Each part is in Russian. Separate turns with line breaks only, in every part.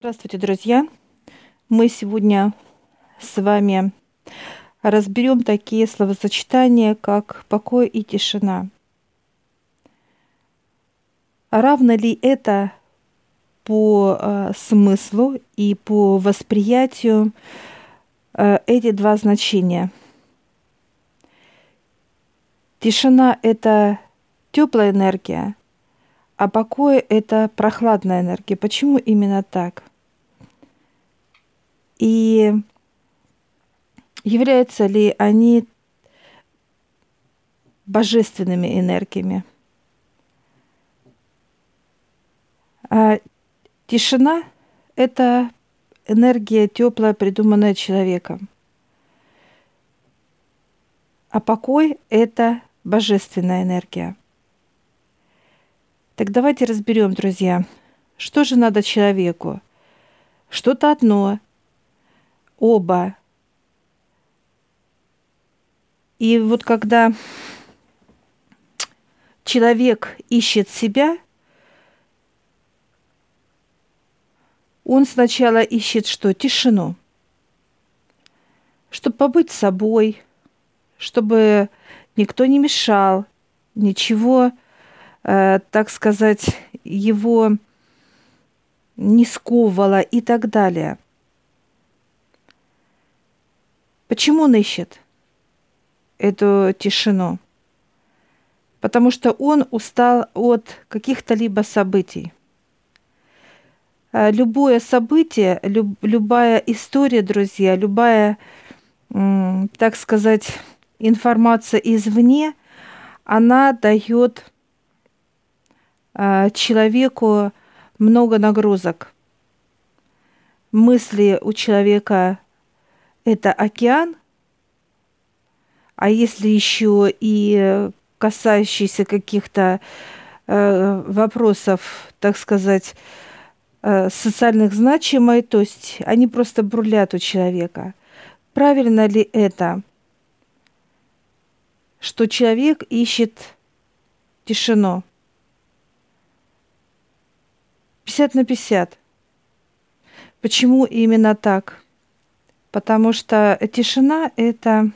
Здравствуйте, друзья! Мы сегодня с вами разберем такие словосочетания, как покой и тишина. Равно ли это по э, смыслу и по восприятию э, эти два значения? Тишина – это теплая энергия, а покой – это прохладная энергия. Почему именно так? И являются ли они божественными энергиями? А тишина – это энергия теплая, придуманная человеком. А покой – это божественная энергия. Так давайте разберем, друзья, что же надо человеку? Что-то одно, оба. И вот когда человек ищет себя, он сначала ищет что? Тишину. Чтобы побыть собой, чтобы никто не мешал, ничего Э, так сказать, его не сковывало и так далее. Почему он ищет эту тишину? Потому что он устал от каких-то либо событий. Э, любое событие, люб, любая история, друзья, любая, так сказать, информация извне, она дает а, человеку много нагрузок. Мысли у человека – это океан, а если еще и касающиеся каких-то э, вопросов, так сказать, э, социальных значимых, то есть они просто бурлят у человека. Правильно ли это, что человек ищет тишину? 50 на 50. Почему именно так? Потому что тишина – это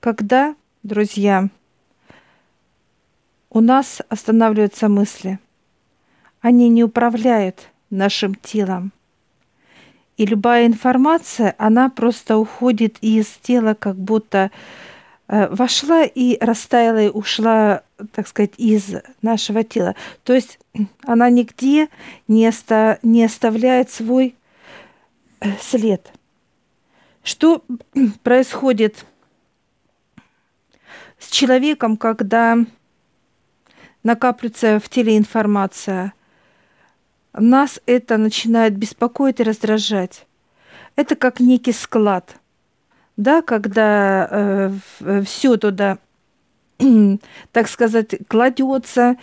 когда, друзья, у нас останавливаются мысли. Они не управляют нашим телом. И любая информация, она просто уходит из тела, как будто Э, вошла и растаяла и ушла, так сказать, из нашего тела. То есть она нигде не, оста не оставляет свой э, след. Что происходит с человеком, когда накапливается в теле информация? Нас это начинает беспокоить и раздражать. Это как некий склад – да, когда э, э все туда, так сказать, кладется,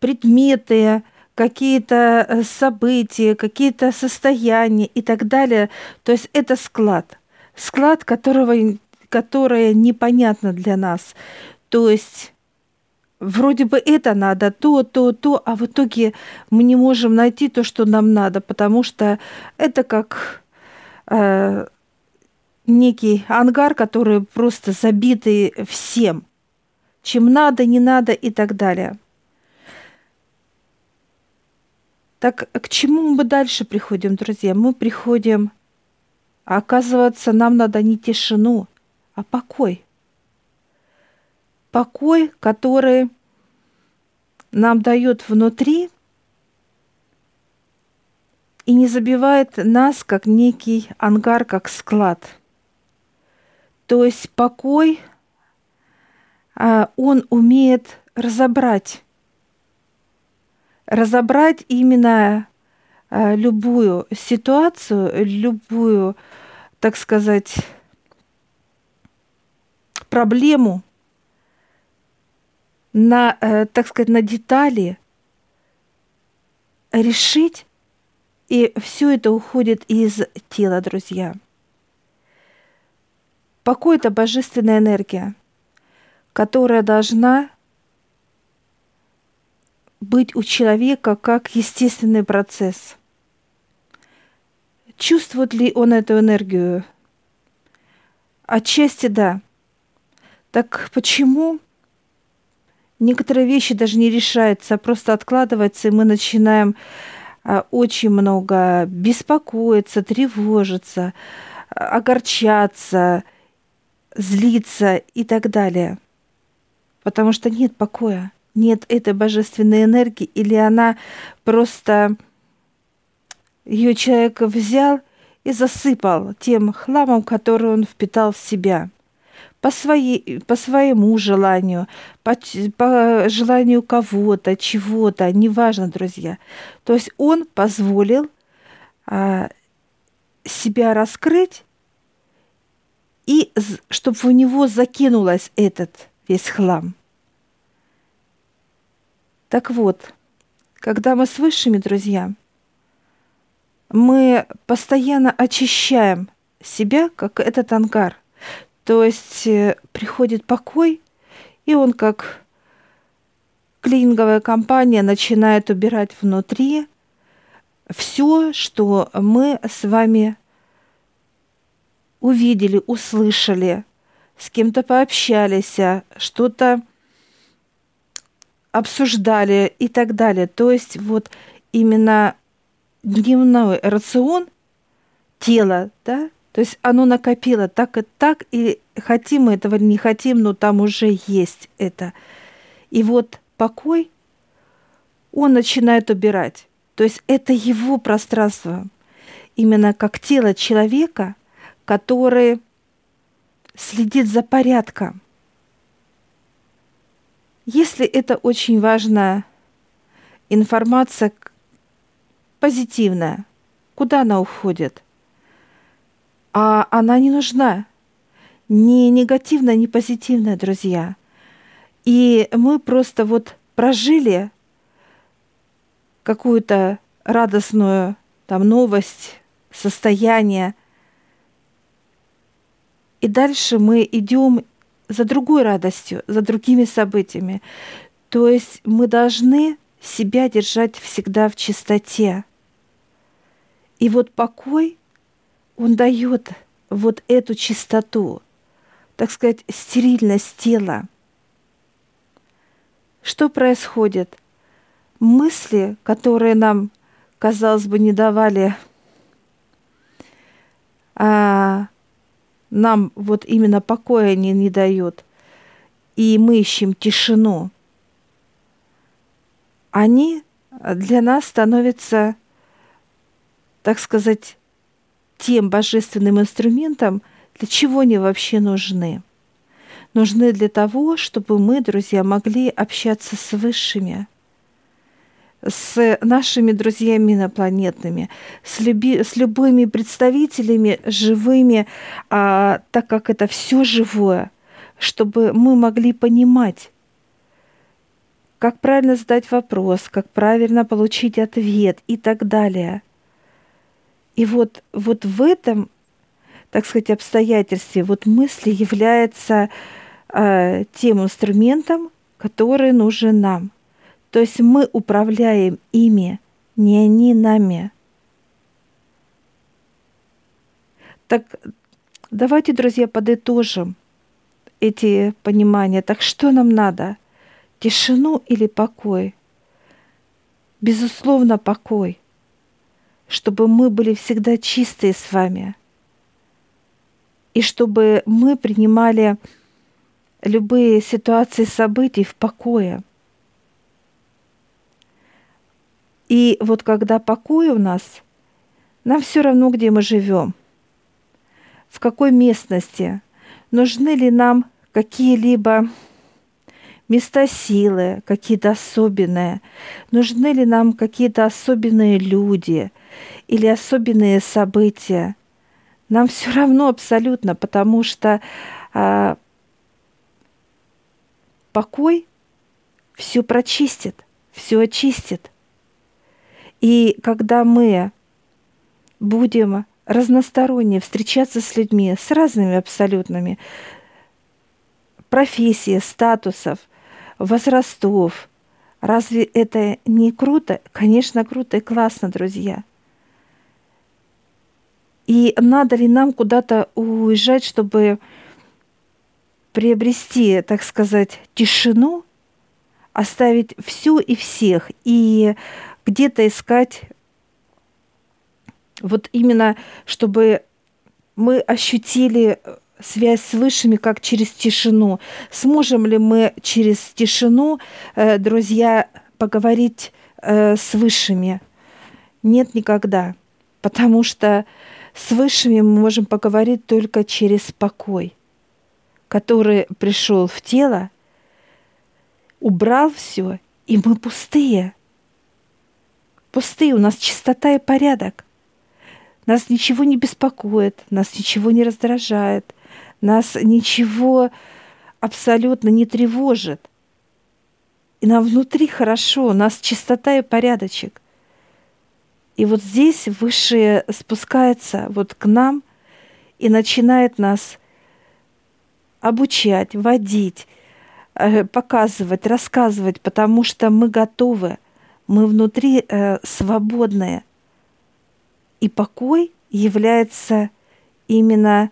предметы, какие-то э, события, какие-то состояния и так далее. То есть это склад. Склад, которого, которое непонятно для нас. То есть вроде бы это надо, то, то, то, а в итоге мы не можем найти то, что нам надо, потому что это как э, некий ангар, который просто забитый всем, чем надо, не надо и так далее. Так к чему мы дальше приходим, друзья? Мы приходим, а оказывается, нам надо не тишину, а покой. Покой, который нам дает внутри и не забивает нас, как некий ангар, как склад – то есть покой, а, он умеет разобрать, разобрать именно любую ситуацию, любую, так сказать, проблему на, э, так сказать, на детали, решить, и все это уходит из тела, друзья. Покой – это божественная энергия, которая должна быть у человека как естественный процесс. Чувствует ли он эту энергию? Отчасти да. Так почему некоторые вещи даже не решаются, а просто откладываются, и мы начинаем а, очень много беспокоиться, тревожиться, огорчаться, злиться и так далее. Потому что нет покоя, нет этой божественной энергии, или она просто ее человек взял и засыпал тем хламом, который он впитал в себя по, своей, по своему желанию, по, по желанию кого-то, чего-то, неважно, друзья. То есть он позволил а, себя раскрыть, и чтобы в него закинулась этот весь хлам. Так вот, когда мы с высшими, друзья, мы постоянно очищаем себя, как этот ангар – то есть э, приходит покой, и он как клининговая компания начинает убирать внутри все, что мы с вами увидели, услышали, с кем-то пообщались, что-то обсуждали и так далее. То есть вот именно дневной рацион тела, да, то есть оно накопило так и так, и хотим мы этого не хотим, но там уже есть это. И вот покой, он начинает убирать. То есть это его пространство, именно как тело человека, который следит за порядком. Если это очень важная информация позитивная, куда она уходит? а она не нужна. Ни негативная, ни позитивная, друзья. И мы просто вот прожили какую-то радостную там новость, состояние. И дальше мы идем за другой радостью, за другими событиями. То есть мы должны себя держать всегда в чистоте. И вот покой он дает вот эту чистоту, так сказать, стерильность тела. Что происходит? Мысли, которые нам, казалось бы, не давали а, нам вот именно покоя они не дают, и мы ищем тишину, они для нас становятся, так сказать, тем божественным инструментом, для чего они вообще нужны. Нужны для того, чтобы мы, друзья, могли общаться с высшими, с нашими друзьями инопланетными, с, люби, с любыми представителями живыми, а, так как это все живое, чтобы мы могли понимать, как правильно задать вопрос, как правильно получить ответ и так далее – и вот, вот в этом, так сказать, обстоятельстве вот мысли является э, тем инструментом, который нужен нам. То есть мы управляем ими, не они нами. Так давайте, друзья, подытожим эти понимания. Так что нам надо? Тишину или покой? Безусловно, покой – чтобы мы были всегда чистые с вами, и чтобы мы принимали любые ситуации событий в покое. И вот когда покой у нас, нам все равно, где мы живем, в какой местности, нужны ли нам какие-либо места силы, какие-то особенные, нужны ли нам какие-то особенные люди – или особенные события. Нам все равно абсолютно, потому что а, покой все прочистит, все очистит. И когда мы будем разносторонне встречаться с людьми, с разными абсолютными профессий, статусов, возрастов, разве это не круто? Конечно, круто и классно, друзья – И надо ли нам куда-то уезжать, чтобы приобрести, так сказать, тишину, оставить все и всех, и где-то искать вот именно, чтобы мы ощутили связь с высшими как через тишину. Сможем ли мы через тишину, э, друзья, поговорить э, с высшими? Нет никогда, потому что с высшими мы можем поговорить только через покой, который пришел в тело, убрал все, и мы пустые. Пустые, у нас чистота и порядок. Нас ничего не беспокоит, нас ничего не раздражает, нас ничего абсолютно не тревожит. И нам внутри хорошо, у нас чистота и порядочек. И вот здесь Высшее спускается вот к нам и начинает нас обучать, водить, э, показывать, рассказывать, потому что мы готовы, мы внутри э, свободные. И покой является именно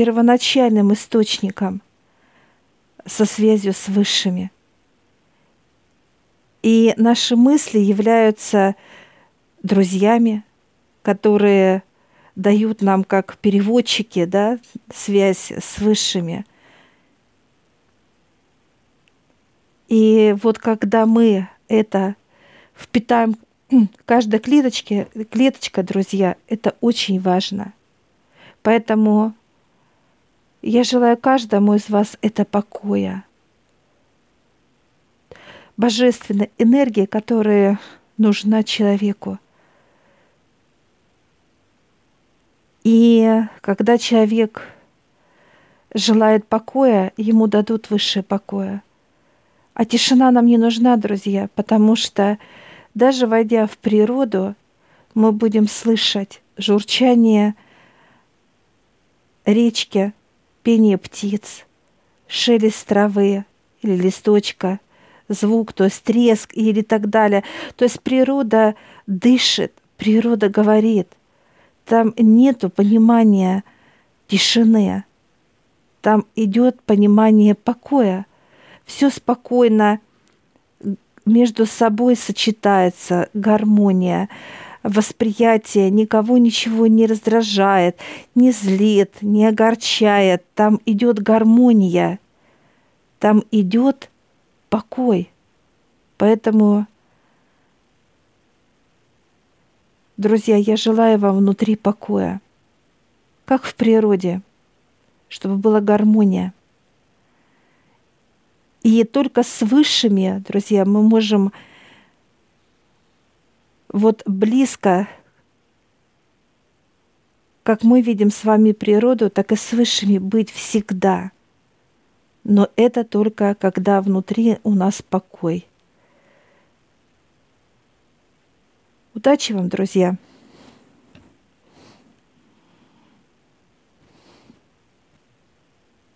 первоначальным источником со связью с высшими. И наши мысли являются друзьями, которые дают нам как переводчики, да, связь с высшими. И вот когда мы это впитаем в каждой клеточке, клеточка, друзья, это очень важно. Поэтому я желаю каждому из вас это покоя, божественной энергии, которая нужна человеку – И когда человек желает покоя, ему дадут высшее покоя. А тишина нам не нужна, друзья, потому что даже войдя в природу, мы будем слышать журчание речки, пение птиц, шелест травы или листочка, звук, то есть треск или так далее. То есть природа дышит, природа говорит там нету понимания тишины, там идет понимание покоя. Все спокойно между собой сочетается гармония, восприятие, никого ничего не раздражает, не злит, не огорчает. Там идет гармония, там идет покой. Поэтому Друзья, я желаю вам внутри покоя, как в природе, чтобы была гармония. И только с высшими, друзья, мы можем вот близко, как мы видим с вами природу, так и с высшими быть всегда. Но это только когда внутри у нас покой – Удачи вам, друзья!